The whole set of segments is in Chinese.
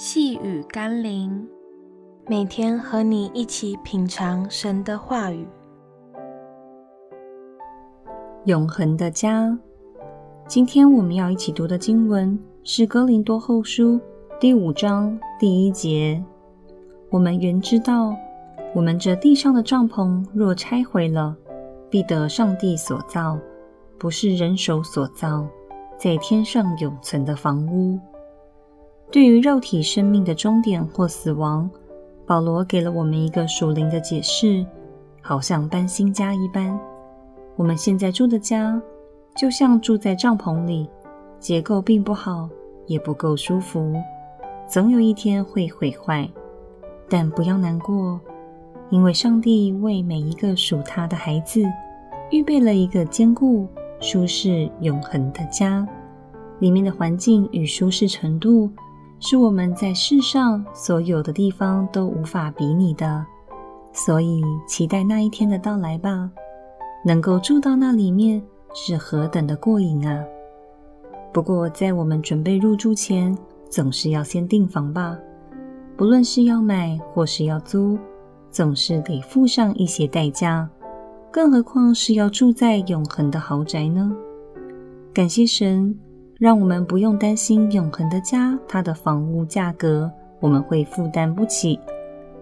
细雨甘霖，每天和你一起品尝神的话语。永恒的家。今天我们要一起读的经文是《哥林多后书》第五章第一节。我们原知道，我们这地上的帐篷若拆毁了，必得上帝所造，不是人手所造，在天上永存的房屋。对于肉体生命的终点或死亡，保罗给了我们一个属灵的解释，好像搬新家一般。我们现在住的家，就像住在帐篷里，结构并不好，也不够舒服，总有一天会毁坏。但不要难过，因为上帝为每一个属他的孩子，预备了一个坚固、舒适、永恒的家，里面的环境与舒适程度，是我们在世上所有的地方都无法比拟的，所以期待那一天的到来吧。能够住到那里面是何等的过瘾啊！不过在我们准备入住前，总是要先订房吧。不论是要买或是要租，总是得付上一些代价，更何况是要住在永恒的豪宅呢？感谢神。让我们不用担心永恒的家，它的房屋价格我们会负担不起。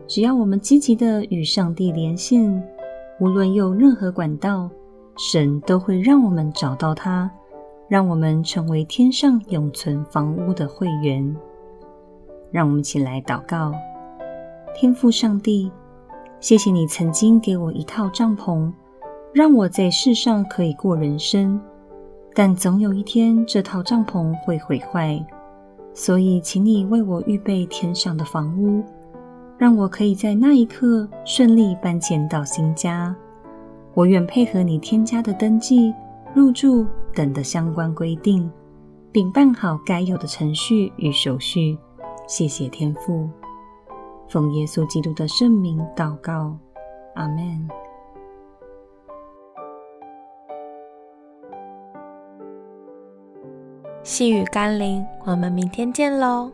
只要我们积极的与上帝连线，无论用任何管道，神都会让我们找到它，让我们成为天上永存房屋的会员。让我们一起来祷告：天父上帝，谢谢你曾经给我一套帐篷，让我在世上可以过人生。但总有一天，这套帐篷会毁坏，所以请你为我预备天上的房屋，让我可以在那一刻顺利搬迁到新家。我愿配合你添加的登记、入住等的相关规定，并办好该有的程序与手续。谢谢天父，奉耶稣基督的圣名祷告，阿们。细雨甘霖，我们明天见喽。